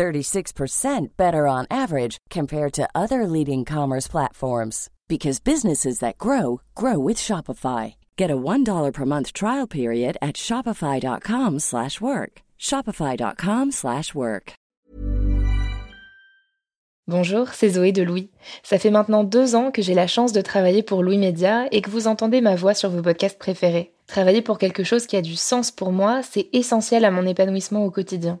36% better on average compared to other leading commerce platforms because businesses that grow grow with Shopify. Get a $1 per month trial period at shopify.com/work. shopify.com/work. Bonjour, c'est Zoé de Louis. Ça fait maintenant deux ans que j'ai la chance de travailler pour Louis Média et que vous entendez ma voix sur vos podcasts préférés. Travailler pour quelque chose qui a du sens pour moi, c'est essentiel à mon épanouissement au quotidien.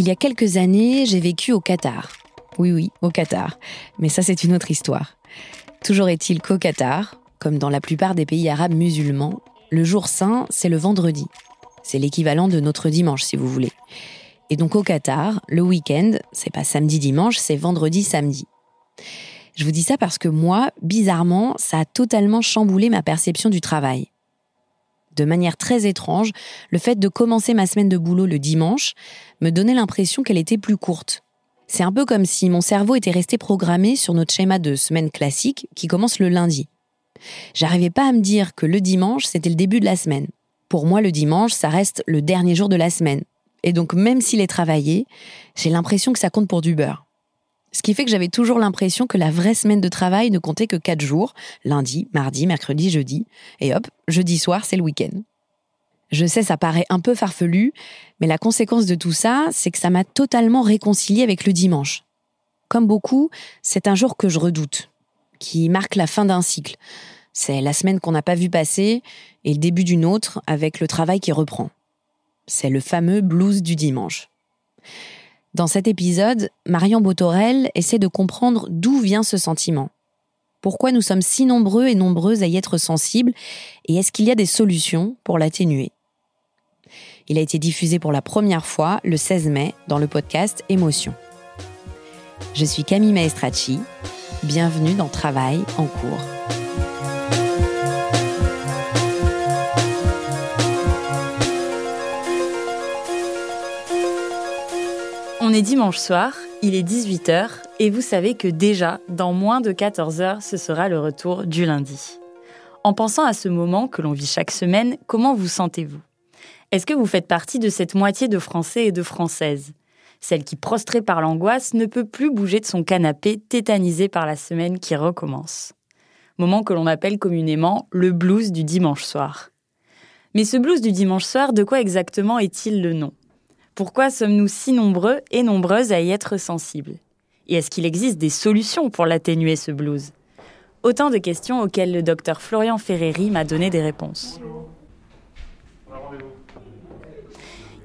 Il y a quelques années, j'ai vécu au Qatar. Oui, oui, au Qatar. Mais ça, c'est une autre histoire. Toujours est-il qu'au Qatar, comme dans la plupart des pays arabes musulmans, le jour saint, c'est le vendredi. C'est l'équivalent de notre dimanche, si vous voulez. Et donc au Qatar, le week-end, c'est pas samedi-dimanche, c'est vendredi-samedi. Je vous dis ça parce que moi, bizarrement, ça a totalement chamboulé ma perception du travail de manière très étrange, le fait de commencer ma semaine de boulot le dimanche me donnait l'impression qu'elle était plus courte. C'est un peu comme si mon cerveau était resté programmé sur notre schéma de semaine classique qui commence le lundi. J'arrivais pas à me dire que le dimanche, c'était le début de la semaine. Pour moi, le dimanche, ça reste le dernier jour de la semaine. Et donc, même s'il est travaillé, j'ai l'impression que ça compte pour du beurre. Ce qui fait que j'avais toujours l'impression que la vraie semaine de travail ne comptait que quatre jours, lundi, mardi, mercredi, jeudi, et hop, jeudi soir, c'est le week-end. Je sais, ça paraît un peu farfelu, mais la conséquence de tout ça, c'est que ça m'a totalement réconcilié avec le dimanche. Comme beaucoup, c'est un jour que je redoute, qui marque la fin d'un cycle. C'est la semaine qu'on n'a pas vu passer et le début d'une autre avec le travail qui reprend. C'est le fameux blues du dimanche. Dans cet épisode, Marion Botorel essaie de comprendre d'où vient ce sentiment. Pourquoi nous sommes si nombreux et nombreuses à y être sensibles et est-ce qu'il y a des solutions pour l'atténuer? Il a été diffusé pour la première fois le 16 mai dans le podcast Émotion. Je suis Camille Maestracci. Bienvenue dans Travail en cours. On est dimanche soir, il est 18h et vous savez que déjà, dans moins de 14 heures, ce sera le retour du lundi. En pensant à ce moment que l'on vit chaque semaine, comment vous sentez-vous? Est-ce que vous faites partie de cette moitié de Français et de Françaises? Celle qui, prostrée par l'angoisse, ne peut plus bouger de son canapé, tétanisée par la semaine qui recommence? Moment que l'on appelle communément le blues du dimanche soir. Mais ce blues du dimanche soir, de quoi exactement est-il le nom? Pourquoi sommes-nous si nombreux et nombreuses à y être sensibles? Et est-ce qu'il existe des solutions pour l'atténuer ce blues? Autant de questions auxquelles le docteur Florian Ferreri m'a donné des réponses.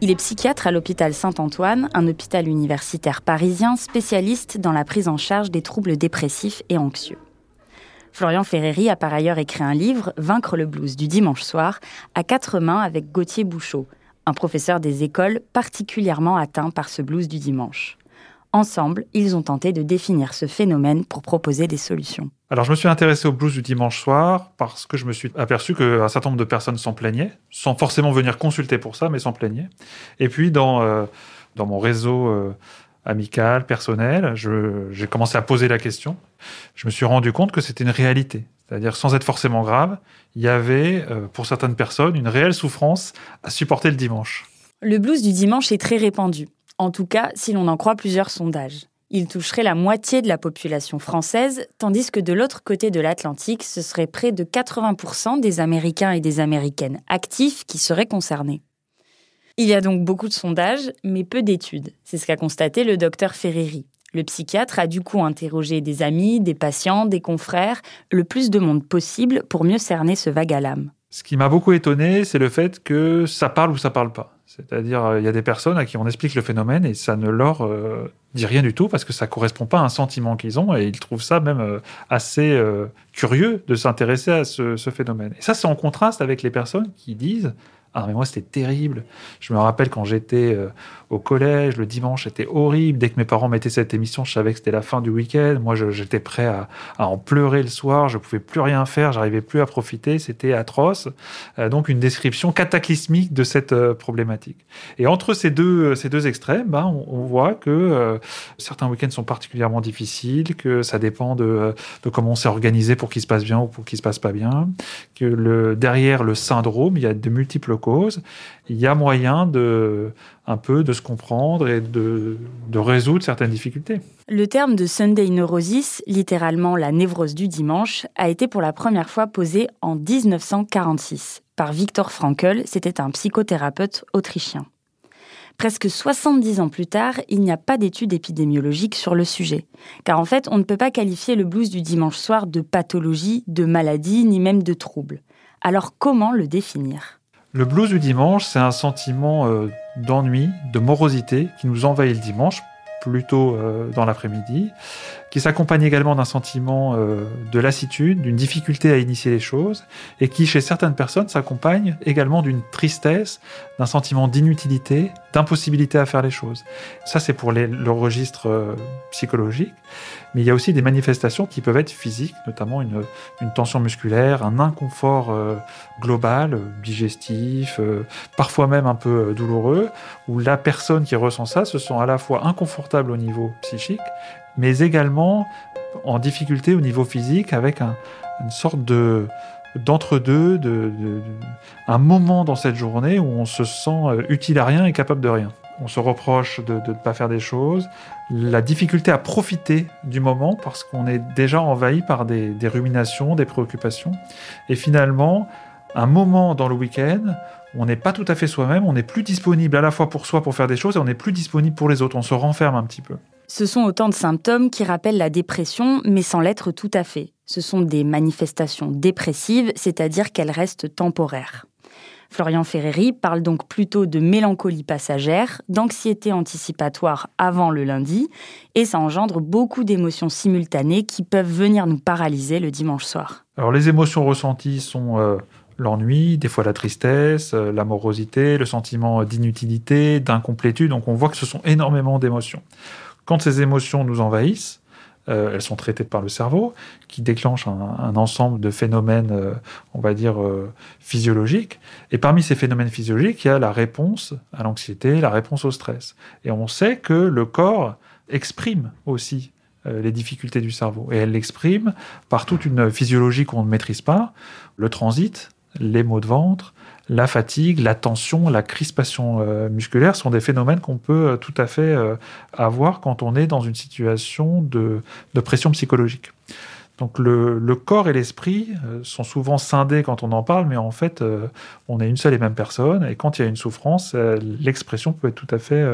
Il est psychiatre à l'hôpital Saint-Antoine, un hôpital universitaire parisien spécialiste dans la prise en charge des troubles dépressifs et anxieux. Florian Ferreri a par ailleurs écrit un livre, Vaincre le blues du dimanche soir, à quatre mains avec Gauthier Bouchot, un professeur des écoles particulièrement atteint par ce blues du dimanche. Ensemble, ils ont tenté de définir ce phénomène pour proposer des solutions. Alors, je me suis intéressé au blues du dimanche soir parce que je me suis aperçu qu'un certain nombre de personnes s'en plaignaient, sans forcément venir consulter pour ça, mais s'en plaignaient. Et puis, dans, euh, mon réseau euh, amical, personnel, j'ai commencé à poser la question. Je me suis rendu compte que c'était une réalité. C'est-à-dire, sans être forcément grave, il y avait, euh, pour certaines personnes, une réelle souffrance à supporter le dimanche. Le blues du dimanche est très répandu. En tout cas, si l'on en croit plusieurs sondages. Il toucherait la moitié de la population française, tandis que de l'autre côté de l'Atlantique, ce serait près de 80% des Américains et des Américaines actifs qui seraient concernés. Il y a donc beaucoup de sondages, mais peu d'études. C'est ce qu'a constaté le docteur Ferreri. Le psychiatre a du coup interrogé des amis, des patients, des confrères, le plus de monde possible pour mieux cerner ce vague à l'âme. Ce qui m'a beaucoup étonné, c'est le fait que ça parle ou ça parle pas. C'est-à-dire, euh, il y a des personnes à qui on explique le phénomène et ça ne leur euh, dit rien du tout parce que ça correspond pas à un sentiment qu'ils ont et ils trouvent ça même euh, assez curieux de s'intéresser à ce, ce, phénomène. Et ça, c'est en contraste avec les personnes qui disent ah, mais moi, c'était terrible. Je me rappelle quand j'étais euh, au collège, le dimanche, c'était horrible. Dès que mes parents mettaient cette émission, je savais que c'était la fin du week-end. Moi, j'étais prêt à, en pleurer le soir. Je pouvais plus rien faire. J'arrivais plus à profiter. C'était atroce. Euh, donc, une description cataclysmique de cette euh, problématique. Et entre ces deux, ces deux extrêmes, ben, on, voit que certains week-ends sont particulièrement difficiles, que ça dépend de, comment on s'est organisé pour qu'il se passe bien ou pour qu'il se passe pas bien, que derrière le syndrome, il y a de multiples il y a moyen de se comprendre et de, de résoudre certaines difficultés. Le terme de Sunday neurosis, littéralement la névrose du dimanche, a été pour la première fois posé en 1946 par Viktor Frankl, c'était un psychothérapeute autrichien. Presque 70 ans plus tard, il n'y a pas d'études épidémiologiques sur le sujet. Car en fait, on ne peut pas qualifier le blues du dimanche soir de pathologie, de maladie, ni même de trouble. Alors comment le définir? Le blues du dimanche, c'est un sentiment euh, d'ennui, de morosité qui nous envahit le dimanche, plutôt euh, dans l'après-midi, qui s'accompagne également d'un sentiment euh, de lassitude, d'une difficulté à initier les choses, et qui, chez certaines personnes, s'accompagne également d'une tristesse, d'un sentiment d'inutilité, d'impossibilité à faire les choses. Ça, c'est pour le registre psychologique. Mais il y a aussi des manifestations qui peuvent être physiques, notamment une, tension musculaire, un inconfort euh, global, digestif, euh, parfois même un peu euh, douloureux, où la personne qui ressent ça se sent à la fois inconfortable au niveau psychique, mais également en difficulté au niveau physique avec une sorte de d'entre-deux, de, un moment dans cette journée où on se sent utile à rien et capable de rien on se reproche de ne pas faire des choses, la difficulté à profiter du moment parce qu'on est déjà envahi par des, ruminations, des préoccupations. Et finalement, un moment dans le week-end, on n'est pas tout à fait soi-même, on n'est plus disponible à la fois pour soi pour faire des choses et on n'est plus disponible pour les autres, on se renferme un petit peu. Ce sont autant de symptômes qui rappellent la dépression, mais sans l'être tout à fait. Ce sont des manifestations dépressives, c'est-à-dire qu'elles restent temporaires. Florian Ferreri parle donc plutôt de mélancolie passagère, d'anxiété anticipatoire avant le lundi, et ça engendre beaucoup d'émotions simultanées qui peuvent venir nous paralyser le dimanche soir. Alors les émotions ressenties sont euh, l'ennui, des fois la tristesse, euh, l'amorosité, le sentiment d'inutilité, d'incomplétude, donc on voit que ce sont énormément d'émotions. Quand ces émotions nous envahissent, euh, elles sont traitées par le cerveau, qui déclenche un, ensemble de phénomènes, euh, on va dire, euh, physiologiques. Et parmi ces phénomènes physiologiques, il y a la réponse à l'anxiété, la réponse au stress. Et on sait que le corps exprime aussi les difficultés du cerveau. Et elle l'exprime par toute une physiologie qu'on ne maîtrise pas, le transit, les maux de ventre, la fatigue, la tension, la crispation euh, musculaire sont des phénomènes qu'on peut euh, tout à fait euh, avoir quand on est dans une situation de, pression psychologique. Donc le, corps et l'esprit sont souvent scindés quand on en parle, mais en fait, on est une seule et même personne, et quand il y a une souffrance, l'expression peut être tout à fait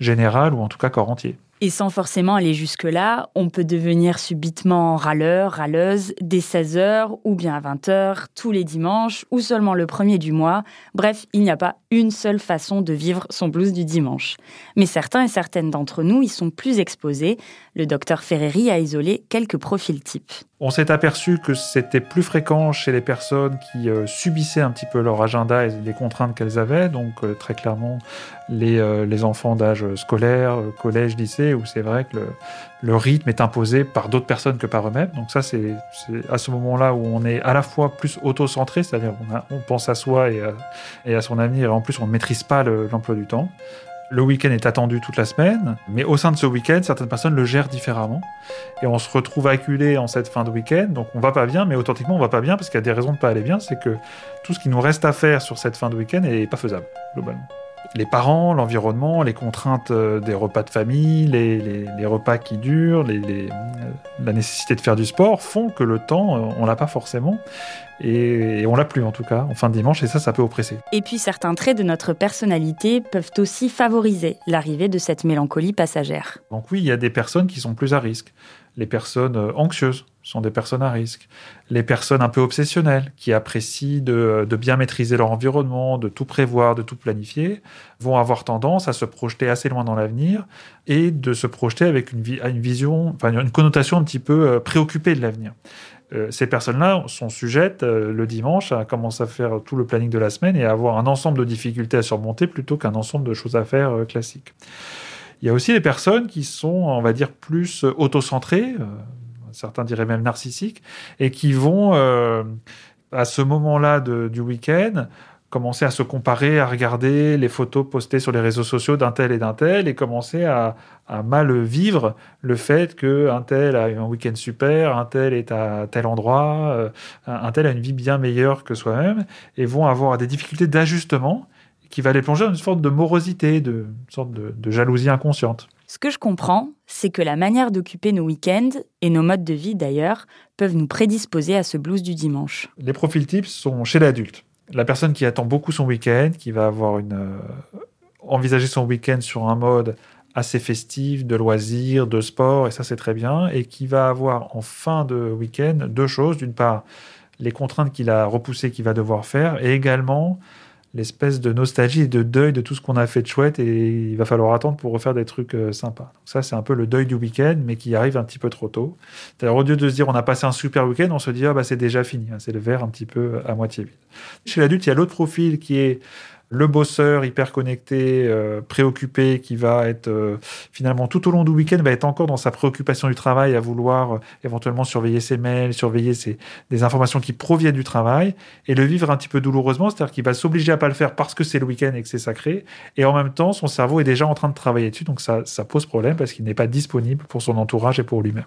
générale ou en tout cas corps entier. Et sans forcément aller jusque-là, on peut devenir subitement râleur, râleuse, dès 16h ou bien à 20h, tous les dimanches ou seulement le premier du mois. Bref, il n'y a pas une seule façon de vivre son blues du dimanche. Mais certains et certaines d'entre nous y sont plus exposés. Le docteur Ferreri a isolé quelques profils types. On s'est aperçu que c'était plus fréquent chez les personnes qui euh, subissaient un petit peu leur agenda et les contraintes qu'elles avaient, donc euh, très clairement les, euh, les enfants d'âge scolaire, collège, lycée, où c'est vrai que le, rythme est imposé par d'autres personnes que par eux-mêmes. Donc ça, c'est à ce moment-là où on est à la fois plus auto-centré, c'est-à-dire on, pense à soi et à, son avenir, et en plus on ne maîtrise pas l'emploi du temps. Le week-end est attendu toute la semaine, mais au sein de ce week-end, certaines personnes le gèrent différemment. Et on se retrouve acculé en cette fin de week-end, donc on va pas bien, mais authentiquement on va pas bien parce qu'il y a des raisons de pas aller bien, c'est que tout ce qui nous reste à faire sur cette fin de week-end n'est pas faisable, globalement les parents, l'environnement, les contraintes euh, des repas de famille, les, repas qui durent, euh, la nécessité de faire du sport font que le temps, euh, on l'a pas forcément. Et, on l'a plus en tout cas en fin de dimanche et ça, ça peut oppresser. Et puis certains traits de notre personnalité peuvent aussi favoriser l'arrivée de cette mélancolie passagère. Donc oui, il y a des personnes qui sont plus à risque. Les personnes anxieuses sont des personnes à risque. Les personnes un peu obsessionnelles, qui apprécient de, bien maîtriser leur environnement, de tout prévoir, de tout planifier, vont avoir tendance à se projeter assez loin dans l'avenir et de se projeter avec une, vision, enfin une connotation un petit peu euh, préoccupée de l'avenir. Euh, ces personnes-là sont sujettes euh, le dimanche à commencer à faire tout le planning de la semaine et à avoir un ensemble de difficultés à surmonter plutôt qu'un ensemble de choses à faire classiques. Il y a aussi des personnes qui sont, on va dire, plus autocentrées, certains diraient même narcissiques, et qui vont, euh, à ce moment-là du week-end, commencer à se comparer, à regarder les photos postées sur les réseaux sociaux d'un tel et d'un tel, et commencer à, mal vivre le fait qu'un tel a un week-end super, un tel est à tel endroit, euh, un tel a une vie bien meilleure que soi-même, et vont avoir des difficultés d'ajustement qui va les plonger dans une sorte de morosité, de, une sorte de jalousie inconsciente. Ce que je comprends, c'est que la manière d'occuper nos week-ends, et nos modes de vie d'ailleurs, peuvent nous prédisposer à ce blues du dimanche. Les profils types sont chez l'adulte. La personne qui attend beaucoup son week-end, qui va avoir une, euh, envisager son week-end sur un mode assez festif, de loisirs, de sport, et ça c'est très bien, et qui va avoir en fin de week-end deux choses. D'une part, les contraintes qu'il a repoussées qu'il va devoir faire, et également l'espèce de nostalgie et de deuil de tout ce qu'on a fait de chouette et il va falloir attendre pour refaire des trucs euh, sympas. ça, c'est un peu le deuil du week-end, mais qui arrive un petit peu trop tôt. cest au lieu de se dire on a passé un super week-end, on se dit ah bah c'est déjà fini, hein, c'est le verre un petit peu à moitié vide. Chez l'adulte, il y a l'autre profil qui est le bosseur hyper connecté, euh, préoccupé, qui va être euh, finalement tout au long du week-end va être encore dans sa préoccupation du travail, à vouloir euh, éventuellement surveiller ses mails, surveiller ses, des informations qui proviennent du travail, et le vivre un petit peu douloureusement, c'est-à-dire qu'il va s'obliger à pas le faire parce que c'est le week-end et que c'est sacré, et en même temps son cerveau est déjà en train de travailler dessus, donc ça, ça pose problème parce qu'il n'est pas disponible pour son entourage et pour lui-même.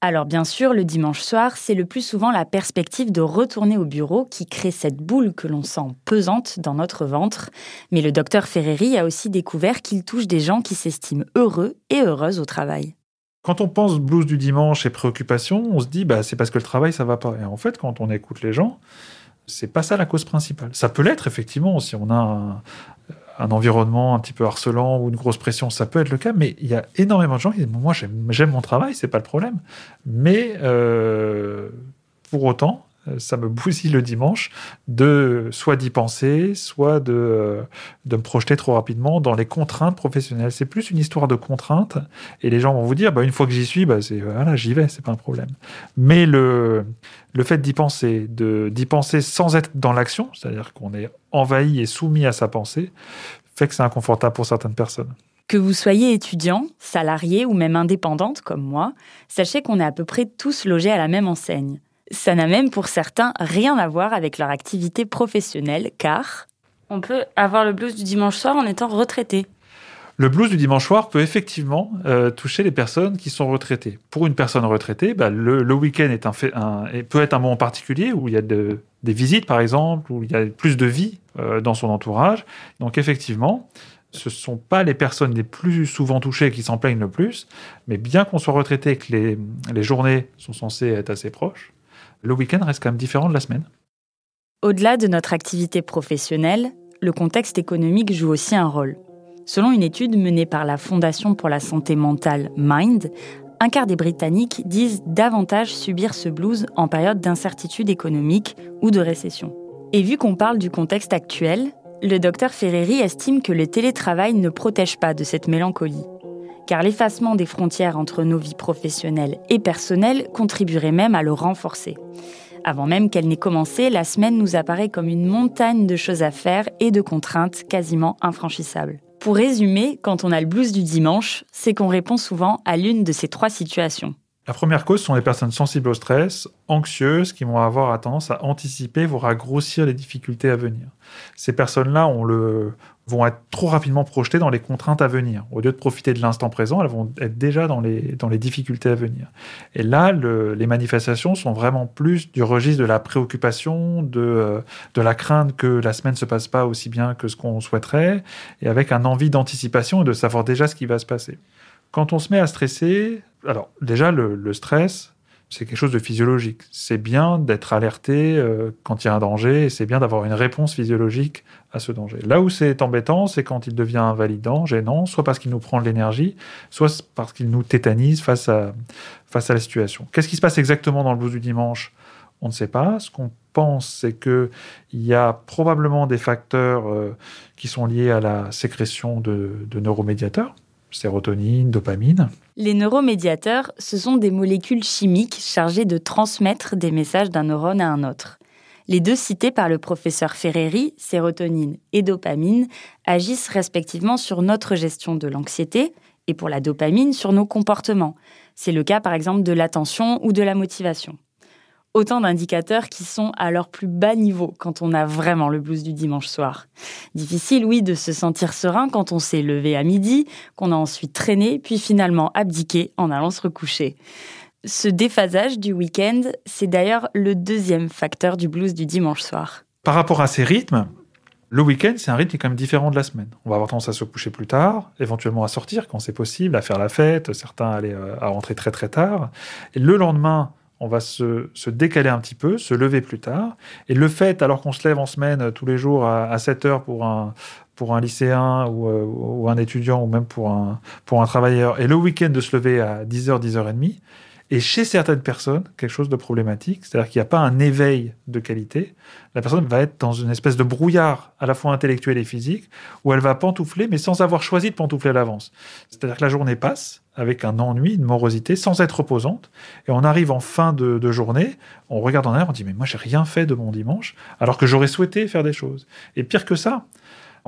Alors bien sûr, le dimanche soir, c'est le plus souvent la perspective de retourner au bureau qui crée cette boule que l'on sent pesante dans notre ventre. Mais le docteur Ferreri a aussi découvert qu'il touche des gens qui s'estiment heureux et heureuses au travail. Quand on pense blues du dimanche et préoccupation, on se dit bah c'est parce que le travail ça va pas. Et en fait, quand on écoute les gens, c'est pas ça la cause principale. Ça peut l'être effectivement si on a un, un environnement un petit peu harcelant ou une grosse pression, ça peut être le cas, mais il y a énormément de gens qui disent Moi, j'aime mon travail, c'est pas le problème. Mais euh, pour autant, ça me bousille le dimanche de soit d'y penser, soit de, de me projeter trop rapidement dans les contraintes professionnelles. C'est plus une histoire de contraintes et les gens vont vous dire bah, une fois que j'y suis, bah, c'est voilà, j'y vais, c'est pas un problème. Mais le, le fait d'y penser, d'y penser sans être dans l'action, c'est-à-dire qu'on est envahi et soumis à sa pensée, fait que c'est inconfortable pour certaines personnes. Que vous soyez étudiant, salarié ou même indépendante comme moi, sachez qu'on est à peu près tous logés à la même enseigne. Ça n'a même pour certains rien à voir avec leur activité professionnelle, car on peut avoir le blues du dimanche soir en étant retraité. Le blues du dimanche soir peut effectivement euh, toucher les personnes qui sont retraitées. Pour une personne retraitée, bah, le, week-end est un, un, peut être un moment particulier où il y a des visites, par exemple, où il y a plus de vie euh, dans son entourage. Donc effectivement, ce ne sont pas les personnes les plus souvent touchées qui s'en plaignent le plus, mais bien qu'on soit retraité et que les journées sont censées être assez proches, le week-end reste quand même différent de la semaine. Au-delà de notre activité professionnelle, le contexte économique joue aussi un rôle. Selon une étude menée par la Fondation pour la santé mentale Mind, un quart des Britanniques disent davantage subir ce blues en période d'incertitude économique ou de récession. Et vu qu'on parle du contexte actuel, le docteur Ferreri estime que le télétravail ne protège pas de cette mélancolie, car l'effacement des frontières entre nos vies professionnelles et personnelles contribuerait même à le renforcer. Avant même qu'elle n'ait commencé, la semaine nous apparaît comme une montagne de choses à faire et de contraintes quasiment infranchissables. Pour résumer, quand on a le blues du dimanche, c'est qu'on répond souvent à l'une de ces trois situations. La première cause sont les personnes sensibles au stress, anxieuses, qui vont avoir tendance à anticiper, voire à grossir les difficultés à venir. Ces personnes-là le, vont être trop rapidement projetées dans les contraintes à venir. Au lieu de profiter de l'instant présent, elles vont être déjà dans les, dans les difficultés à venir. Et là, les manifestations sont vraiment plus du registre de la préoccupation, de, euh, de la crainte que la semaine ne se passe pas aussi bien que ce qu'on souhaiterait, et avec un envie d'anticipation et de savoir déjà ce qui va se passer. Quand on se met à stresser, alors déjà le, stress, c'est quelque chose de physiologique. C'est bien d'être alerté euh, quand il y a un danger et c'est bien d'avoir une réponse physiologique à ce danger. Là où c'est embêtant, c'est quand il devient invalidant, gênant, soit parce qu'il nous prend de l'énergie, soit parce qu'il nous tétanise face à, face à la situation. Qu'est-ce qui se passe exactement dans le blues du dimanche? On ne sait pas. Ce qu'on pense, c'est qu'il y a probablement des facteurs euh, qui sont liés à la sécrétion de neuromédiateurs Les neuromédiateurs, ce sont des molécules chimiques chargées de transmettre des messages d'un neurone à un autre. Les deux cités par le professeur Ferreri, sérotonine et dopamine, agissent respectivement sur notre gestion de l'anxiété et pour la dopamine sur nos comportements. C'est le cas par exemple de l'attention ou de la motivation. Autant d'indicateurs qui sont à leur plus bas niveau quand on a vraiment le blues du dimanche soir. Difficile, oui, de se sentir serein quand on s'est levé à midi, qu'on a ensuite traîné, puis finalement abdiqué en allant se recoucher. Ce déphasage du week-end, c'est d'ailleurs le deuxième facteur du blues du dimanche soir. Par rapport à ces rythmes, le week-end, c'est un rythme qui est quand même différent de la semaine. On va avoir tendance à se coucher plus tard, éventuellement à sortir quand c'est possible, à faire la fête, certains aller euh, à rentrer très très tard. Et le lendemain, on va se, décaler un petit peu, se lever plus tard. Et le fait, alors qu'on se lève en semaine euh, tous les jours à, 7 heures pour un, pour un lycéen euh, ou, un étudiant ou même pour un, pour un travailleur, et le week-end de se lever à 10h, 10h30, et chez certaines personnes, quelque chose de problématique, c'est-à-dire qu'il n'y a pas un éveil de qualité. La personne va être dans une espèce de brouillard à la fois intellectuel et physique, où elle va pantoufler, mais sans avoir choisi de pantoufler à l'avance. C'est-à-dire que la journée passe avec un ennui, une morosité, sans être reposante, et on arrive en fin de, journée, on regarde en arrière, on dit mais moi j'ai rien fait de mon dimanche, alors que j'aurais souhaité faire des choses. Et pire que ça,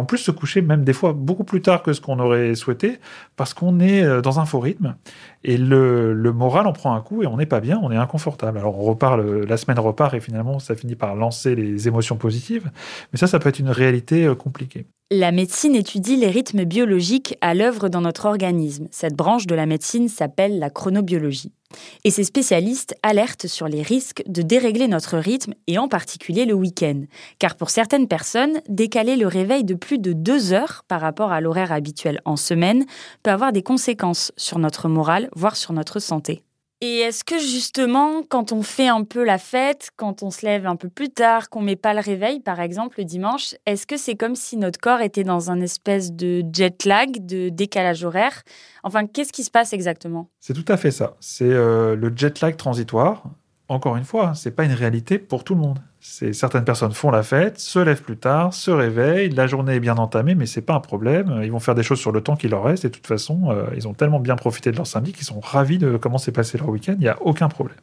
en plus se coucher même des fois beaucoup plus tard que ce qu'on aurait souhaité, parce qu'on est euh, dans un faux rythme, et le, moral en prend un coup, et on n'est pas bien, on est inconfortable. Alors on repart, la semaine repart, et finalement ça finit par lancer les émotions positives, mais ça, ça peut être une réalité euh, compliquée. La médecine étudie les rythmes biologiques à l'œuvre dans notre organisme. Cette branche de la médecine s'appelle la chronobiologie. Et ces spécialistes alertent sur les risques de dérégler notre rythme et en particulier le week-end. Car pour certaines personnes, décaler le réveil de plus de deux heures par rapport à l'horaire habituel en semaine peut avoir des conséquences sur notre morale, voire sur notre santé. Et est-ce que justement, quand on fait un peu la fête, quand on se lève un peu plus tard, qu'on met pas le réveil, par exemple le dimanche, est-ce que c'est comme si notre corps était dans un espèce de jet lag, de décalage horaire? Enfin, qu'est-ce qui se passe exactement? C'est tout à fait ça. C'est euh, le jet lag transitoire. Encore une fois, c'est pas une réalité pour tout le monde. Certaines personnes font la fête, se lèvent plus tard, se réveillent, la journée est bien entamée, mais c'est pas un problème. Ils vont faire des choses sur le temps qui leur reste et de toute façon, euh, ils ont tellement bien profité de leur samedi qu'ils sont ravis de comment s'est passé leur week-end. Il n'y a aucun problème.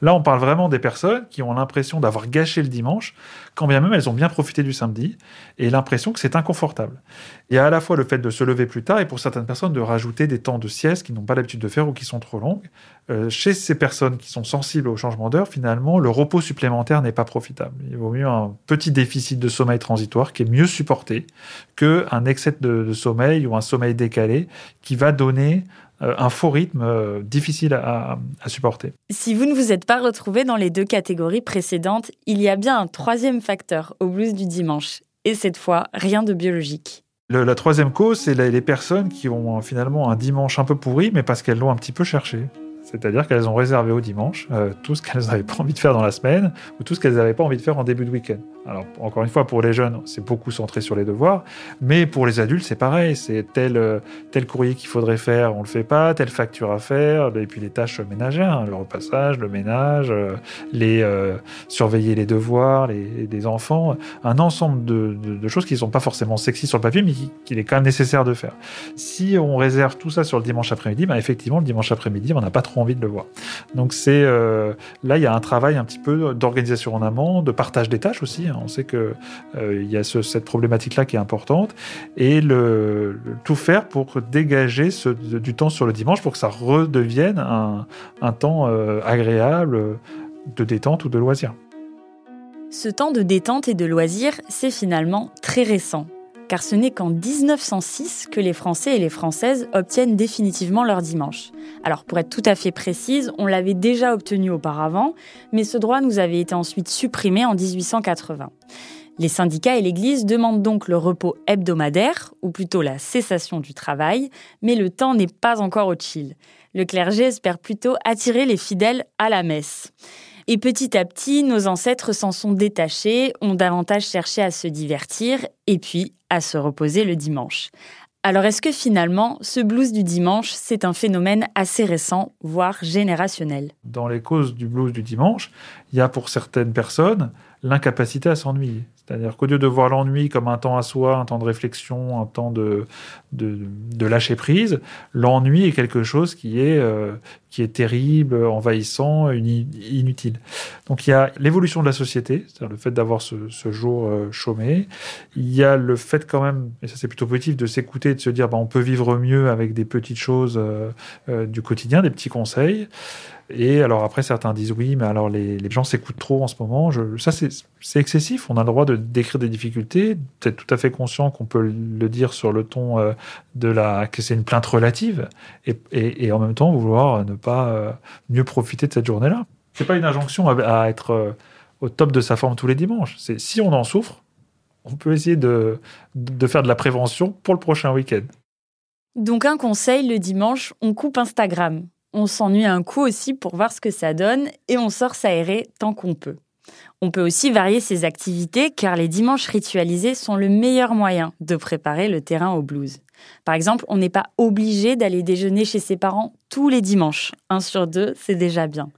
Là, on parle vraiment des personnes qui ont l'impression d'avoir gâché le dimanche, quand bien même elles ont bien profité du samedi et l'impression que c'est inconfortable. Il y a à la fois le fait de se lever plus tard et pour certaines personnes de rajouter des temps de sieste qu'ils n'ont pas l'habitude de faire ou qui sont trop longues. Euh, chez ces personnes qui sont sensibles au changement d'heure, finalement, le repos supplémentaire n'est pas profitable. Il vaut mieux un petit déficit de sommeil transitoire qui est mieux supporté qu'un excès de, sommeil ou un sommeil décalé qui va donner euh, un faux rythme euh, difficile à, à, supporter. Si vous ne vous êtes pas retrouvé dans les deux catégories précédentes, il y a bien un troisième facteur au blues du dimanche. Et cette fois, rien de biologique. la troisième cause, c'est les personnes qui ont finalement un dimanche un peu pourri, mais parce qu'elles l'ont un petit peu cherché. C'est-à-dire qu'elles ont réservé au dimanche euh, tout ce qu'elles n'avaient pas envie de faire dans la semaine ou tout ce qu'elles n'avaient pas envie de faire en début de week-end. Alors, encore une fois, pour les jeunes, c'est beaucoup centré sur les devoirs, mais pour les adultes, c'est pareil. C'est tel, euh, tel courrier qu'il faudrait faire, on le fait pas, telle facture à faire, et puis les tâches ménagères, hein, le repassage, le ménage, euh, surveiller les devoirs, des enfants, un ensemble de, de, choses qui ne sont pas forcément sexy sur le papier, mais qu'il est quand même nécessaire de faire. Si on réserve tout ça sur le dimanche après-midi, ben effectivement, le dimanche après-midi, on n'a pas trop envie de le voir. Donc c'est euh, là, il y a un travail un petit peu d'organisation en amont, de partage des tâches aussi. Hein. On sait que euh, il y a cette problématique-là qui est importante et le, tout faire pour dégager du temps sur le dimanche pour que ça redevienne un, un temps euh, agréable de détente ou de loisir. Ce temps de détente et de loisir, c'est finalement très récent car ce n'est qu'en 1906 que les Français et les Françaises obtiennent définitivement leur dimanche. Alors pour être tout à fait précise, on l'avait déjà obtenu auparavant, mais ce droit nous avait été ensuite supprimé en 1880. Les syndicats et l'Église demandent donc le repos hebdomadaire, ou plutôt la cessation du travail, mais le temps n'est pas encore au chill. Le clergé espère plutôt attirer les fidèles à la messe. Et petit à petit, nos ancêtres s'en sont détachés, ont davantage cherché à se divertir et puis à se reposer le dimanche. Alors est-ce que finalement, ce blues du dimanche, c'est un phénomène assez récent, voire générationnel? Dans les causes du blues du dimanche, il y a pour certaines personnes l'incapacité à s'ennuyer. C'est-à-dire qu'au lieu de voir l'ennui comme un temps à soi, un temps de réflexion, un temps de, de, lâcher prise, l'ennui est quelque chose qui est, euh, qui est terrible, envahissant, inutile. Donc il y a l'évolution de la société, c'est-à-dire le fait d'avoir ce, jour euh, chômé. Il y a le fait quand même, et ça c'est plutôt positif, de s'écouter, de se dire bah, on peut vivre mieux avec des petites choses euh, du quotidien, des petits conseils. Et alors après, certains disent oui, mais alors les, gens s'écoutent trop en ce moment. Ça, c'est excessif. On a le droit de décrire des difficultés, d'être tout à fait conscient qu'on peut le dire sur le ton euh, de la que c'est une plainte relative, et, et, en même temps vouloir ne pas euh, mieux profiter de cette journée-là. C'est pas une injonction à, être euh, au top de sa forme tous les dimanches. Si on en souffre, on peut essayer de, de faire de la prévention pour le prochain week-end. Donc un conseil, le dimanche, on coupe Instagram on s'ennuie un coup aussi pour voir ce que ça donne et on sort s'aérer tant qu'on peut. On peut aussi varier ses activités car les dimanches ritualisés sont le meilleur moyen de préparer le terrain au blues. Par exemple, on n'est pas obligé d'aller déjeuner chez ses parents tous les dimanches. Un sur deux, c'est déjà bien.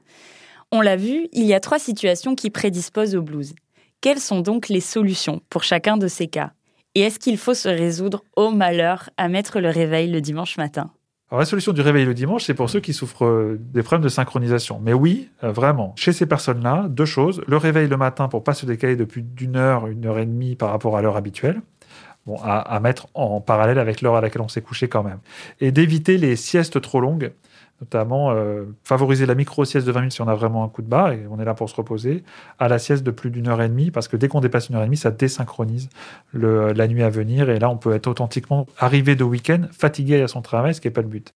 On l'a vu, il y a trois situations qui prédisposent au blues. Quelles sont donc les solutions pour chacun de ces cas? Et est-ce qu'il faut se résoudre au malheur à mettre le réveil le dimanche matin? Alors, la solution du réveil le dimanche, c'est pour ceux qui souffrent euh, des problèmes de synchronisation. Mais oui, euh, vraiment, chez ces personnes-là, deux choses. Le réveil le matin pour pas se décaler depuis d'une heure, une heure et demie par rapport à l'heure habituelle. À, mettre en parallèle avec l'heure à laquelle on s'est couché quand même. Et d'éviter les siestes trop longues notamment euh, favoriser la micro-sieste de 20 minutes si on a vraiment un coup de barre et on est là pour se reposer, à la sieste de plus d'une heure et demie, parce que dès qu'on dépasse une heure et demie, ça désynchronise la nuit à venir, et là on peut être authentiquement arrivé de week-end, fatigué à son travail, ce qui n'est pas le but.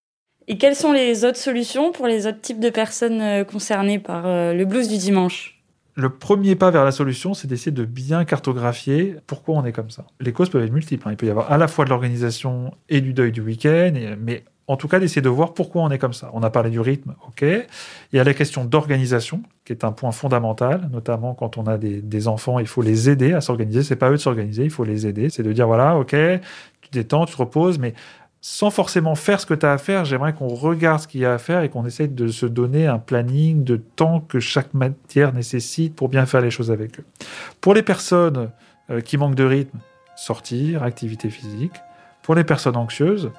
Et quelles sont les autres solutions pour les autres types de personnes euh, concernées par euh, le blues du dimanche? Le premier pas vers la solution, c'est d'essayer de bien cartographier pourquoi on est comme ça. Les causes peuvent être multiples. Hein. Il peut y avoir à la fois de l'organisation et du deuil du week-end, mais en tout cas d'essayer de voir pourquoi on est comme ça. On a parlé du rythme, ok. Il y a la question d'organisation, qui est un point fondamental, notamment quand on a des, enfants, il faut les aider à s'organiser. C'est pas eux de s'organiser, il faut les aider. C'est de dire voilà, ok, tu détends, tu te reposes, mais sans forcément faire ce que tu as à faire, j'aimerais qu'on regarde ce qu'il y a à faire et qu'on essaye de se donner un planning de temps que chaque matière nécessite pour bien faire les choses avec eux. Pour les personnes euh, qui manquent de rythme, sortir, activité physique. Pour les personnes anxieuses,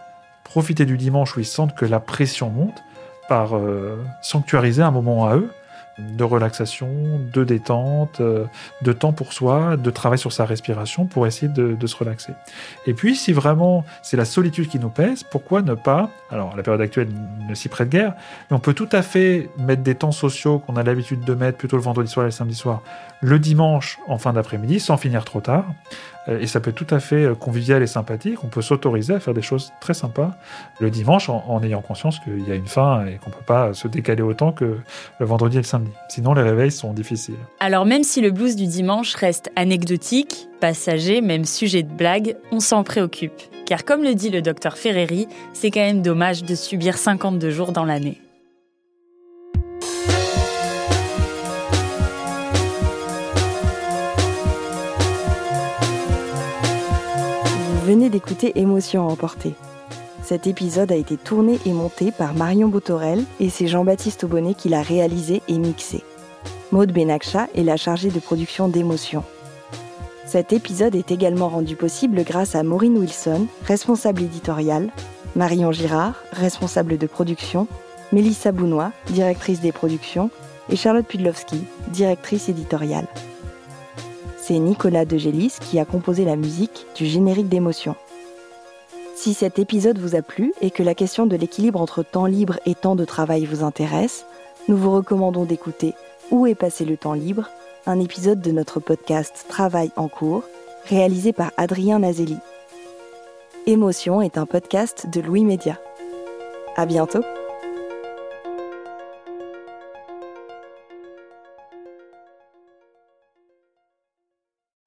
profiter du dimanche où ils sentent que la pression monte par euh, sanctuariser un moment à eux de relaxation, de détente, euh, de temps pour soi, de travail sur sa respiration pour essayer de, se relaxer. Et puis, si vraiment c'est la solitude qui nous pèse, pourquoi ne pas, alors la période actuelle ne s'y prête guère, mais on peut tout à fait mettre des temps sociaux qu'on a l'habitude de mettre plutôt le vendredi soir et le samedi soir, le dimanche en fin d'après-midi, sans finir trop tard, euh, et ça peut être tout à fait euh, convivial et sympathique. On peut s'autoriser à faire des choses très sympas le dimanche en, ayant conscience qu'il y a une fin et qu'on ne peut pas se décaler autant que le vendredi et le samedi. Sinon, les réveils sont difficiles. Alors même si le blues du dimanche reste anecdotique, passager, même sujet de blague, on s'en préoccupe. Car comme le dit le docteur Ferreri, c'est quand même dommage de subir 52 jours dans l'année. Venez d'écouter Émotion emportée. Cet épisode a été tourné et monté par Marion Boutorel et c'est Jean-Baptiste Aubonnet qui l'a réalisé et mixé. Maude Benakcha est la chargée de production d'émotion. Cet épisode est également rendu possible grâce à Maureen Wilson, responsable éditoriale, Marion Girard, responsable de production, Mélissa Bounois, directrice des productions, et Charlotte Pudlowski, directrice éditoriale. C'est Nicolas Degélis qui a composé la musique du générique d'émotion. Si cet épisode vous a plu et que la question de l'équilibre entre temps libre et temps de travail vous intéresse, nous vous recommandons d'écouter Où est passé le temps libre, un épisode de notre podcast Travail en cours, réalisé par Adrien Nazelli. Émotion est un podcast de Louis Média. À bientôt!